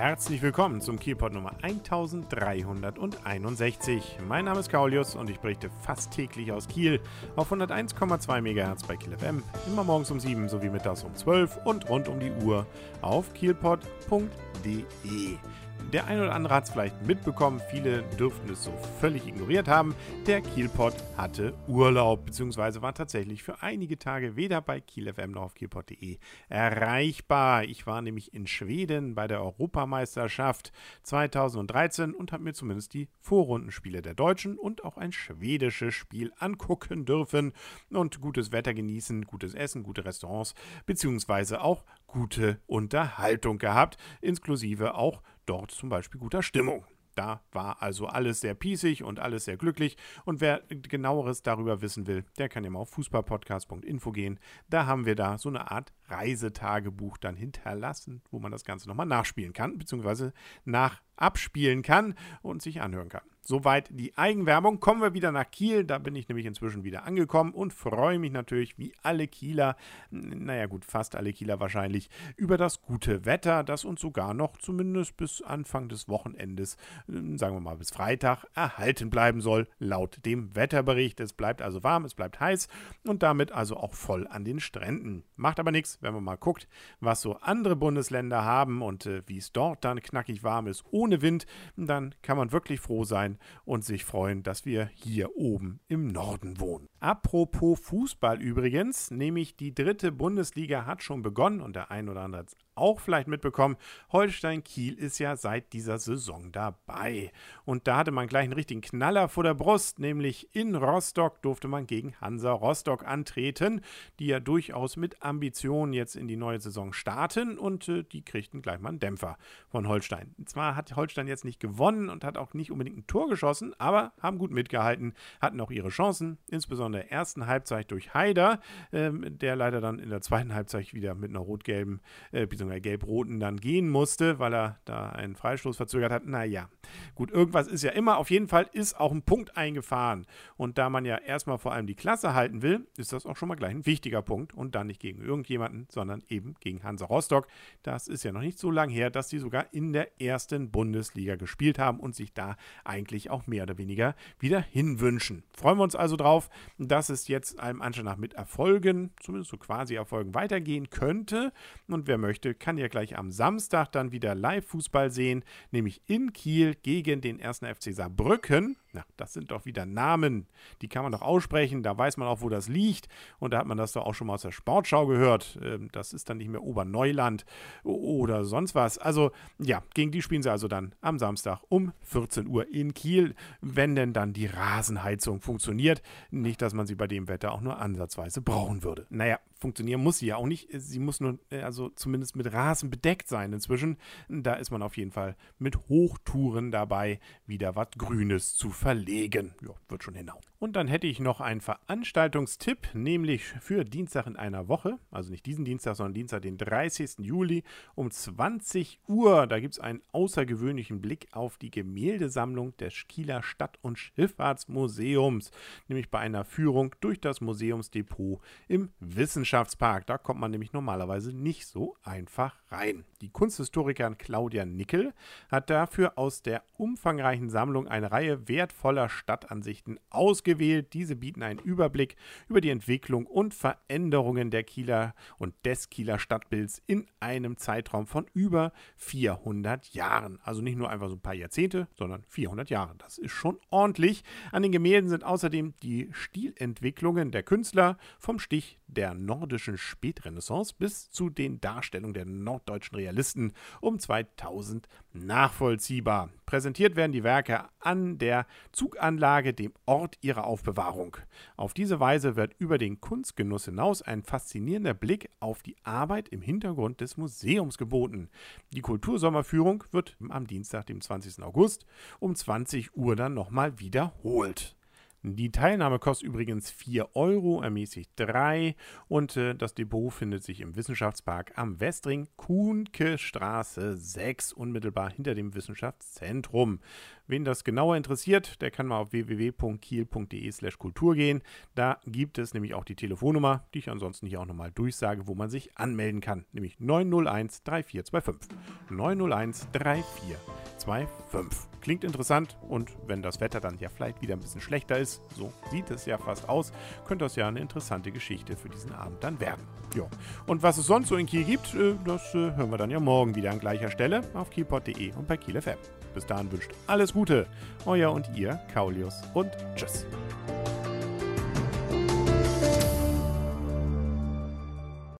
Herzlich willkommen zum Kielpot Nummer 1361. Mein Name ist Kaulius und ich berichte fast täglich aus Kiel auf 101,2 MHz bei Kiel FM, immer morgens um 7 sowie mittags um 12 und rund um die Uhr auf kielpot.de. Der eine oder andere hat es vielleicht mitbekommen, viele dürften es so völlig ignoriert haben. Der Kielpot hatte Urlaub, beziehungsweise war tatsächlich für einige Tage weder bei KielFM noch auf kielpot.de erreichbar. Ich war nämlich in Schweden bei der Europameisterschaft 2013 und habe mir zumindest die Vorrundenspiele der Deutschen und auch ein schwedisches Spiel angucken dürfen und gutes Wetter genießen, gutes Essen, gute Restaurants, beziehungsweise auch gute Unterhaltung gehabt, inklusive auch dort zum Beispiel guter Stimmung. Da war also alles sehr pießig und alles sehr glücklich. Und wer genaueres darüber wissen will, der kann ja mal auf fußballpodcast.info gehen. Da haben wir da so eine Art Reisetagebuch dann hinterlassen, wo man das Ganze nochmal nachspielen kann, beziehungsweise nach abspielen kann und sich anhören kann. Soweit die Eigenwerbung. Kommen wir wieder nach Kiel. Da bin ich nämlich inzwischen wieder angekommen und freue mich natürlich, wie alle Kieler, naja gut, fast alle Kieler wahrscheinlich, über das gute Wetter, das uns sogar noch zumindest bis Anfang des Wochenendes, sagen wir mal bis Freitag, erhalten bleiben soll, laut dem Wetterbericht. Es bleibt also warm, es bleibt heiß und damit also auch voll an den Stränden. Macht aber nichts, wenn man mal guckt, was so andere Bundesländer haben und äh, wie es dort dann knackig warm ist, ohne Wind, dann kann man wirklich froh sein und sich freuen, dass wir hier oben im Norden wohnen. Apropos Fußball übrigens, nämlich die dritte Bundesliga hat schon begonnen und der ein oder andere hat es auch vielleicht mitbekommen, Holstein Kiel ist ja seit dieser Saison dabei. Und da hatte man gleich einen richtigen Knaller vor der Brust, nämlich in Rostock durfte man gegen Hansa Rostock antreten, die ja durchaus mit Ambitionen jetzt in die neue Saison starten und äh, die kriegten gleich mal einen Dämpfer von Holstein. Zwar hat Holstein jetzt nicht gewonnen und hat auch nicht unbedingt ein Tor geschossen, aber haben gut mitgehalten, hatten auch ihre Chancen, insbesondere in der ersten Halbzeit durch Haider, äh, der leider dann in der zweiten Halbzeit wieder mit einer rot-gelben, äh, beziehungsweise gelb-roten dann gehen musste, weil er da einen Freistoß verzögert hat. Naja, gut, irgendwas ist ja immer. Auf jeden Fall ist auch ein Punkt eingefahren. Und da man ja erstmal vor allem die Klasse halten will, ist das auch schon mal gleich ein wichtiger Punkt. Und dann nicht gegen irgendjemanden, sondern eben gegen Hansa Rostock. Das ist ja noch nicht so lange her, dass sie sogar in der ersten Bundesliga gespielt haben und sich da eigentlich auch mehr oder weniger wieder hinwünschen. Freuen wir uns also drauf, dass es jetzt einem Anschein nach mit Erfolgen, zumindest so quasi Erfolgen, weitergehen könnte. Und wer möchte, kann ja gleich am Samstag dann wieder Live-Fußball sehen, nämlich in Kiel gegen den 1. FC Saarbrücken. Na, das sind doch wieder Namen, die kann man doch aussprechen, da weiß man auch, wo das liegt. Und da hat man das doch auch schon mal aus der Sportschau gehört. Ähm, das ist dann nicht mehr Oberneuland oder sonst was. Also ja, gegen die spielen sie also dann am Samstag um 14 Uhr in Kiel, wenn denn dann die Rasenheizung funktioniert. Nicht, dass man sie bei dem Wetter auch nur ansatzweise brauchen würde. Naja, funktionieren muss sie ja auch nicht. Sie muss nur, äh, also zumindest mit Rasen bedeckt sein inzwischen. Da ist man auf jeden Fall mit Hochtouren dabei, wieder was Grünes zu verlegen. Ja, wird schon hinhauen. Und dann hätte ich noch einen Veranstaltungstipp, nämlich für Dienstag in einer Woche, also nicht diesen Dienstag, sondern Dienstag, den 30. Juli um 20 Uhr. Da gibt es einen außergewöhnlichen Blick auf die Gemäldesammlung des Kieler Stadt- und Schifffahrtsmuseums, nämlich bei einer Führung durch das Museumsdepot im Wissenschaftspark. Da kommt man nämlich normalerweise nicht so einfach rein. Die Kunsthistorikerin Claudia Nickel hat dafür aus der umfangreichen Sammlung eine Reihe wertvoller Stadtansichten ausgewählt. Diese bieten einen Überblick über die Entwicklung und Veränderungen der Kieler und des Kieler Stadtbilds in einem Zeitraum von über 400 Jahren. Also nicht nur einfach so ein paar Jahrzehnte, sondern 400 Jahre. Das ist schon ordentlich. An den Gemälden sind außerdem die Stilentwicklungen der Künstler vom Stich der nordischen Spätrenaissance bis zu den Darstellungen der norddeutschen Realisten um 2000 nachvollziehbar. Präsentiert werden die Werke an der Zuganlage, dem Ort ihrer Aufbewahrung. Auf diese Weise wird über den Kunstgenuss hinaus ein faszinierender Blick auf die Arbeit im Hintergrund des Museums geboten. Die Kultursommerführung wird am Dienstag, dem 20. August um 20 Uhr dann nochmal wiederholt. Die Teilnahme kostet übrigens 4 Euro, ermäßigt 3 und äh, das Depot findet sich im Wissenschaftspark am Westring, Kuhnke Straße 6, unmittelbar hinter dem Wissenschaftszentrum. Wen das genauer interessiert, der kann mal auf www.kiel.de/slash Kultur gehen. Da gibt es nämlich auch die Telefonnummer, die ich ansonsten hier auch nochmal durchsage, wo man sich anmelden kann, nämlich 901 3425. 901 3425. Klingt interessant und wenn das Wetter dann ja vielleicht wieder ein bisschen schlechter ist, so sieht es ja fast aus, könnte das ja eine interessante Geschichte für diesen Abend dann werden. Ja. Und was es sonst so in Kiel gibt, äh, das äh, hören wir dann ja morgen wieder an gleicher Stelle auf kielpot.de und bei Kiel FM. Bis dahin wünscht alles Gute, euer und ihr, Kaulius und tschüss.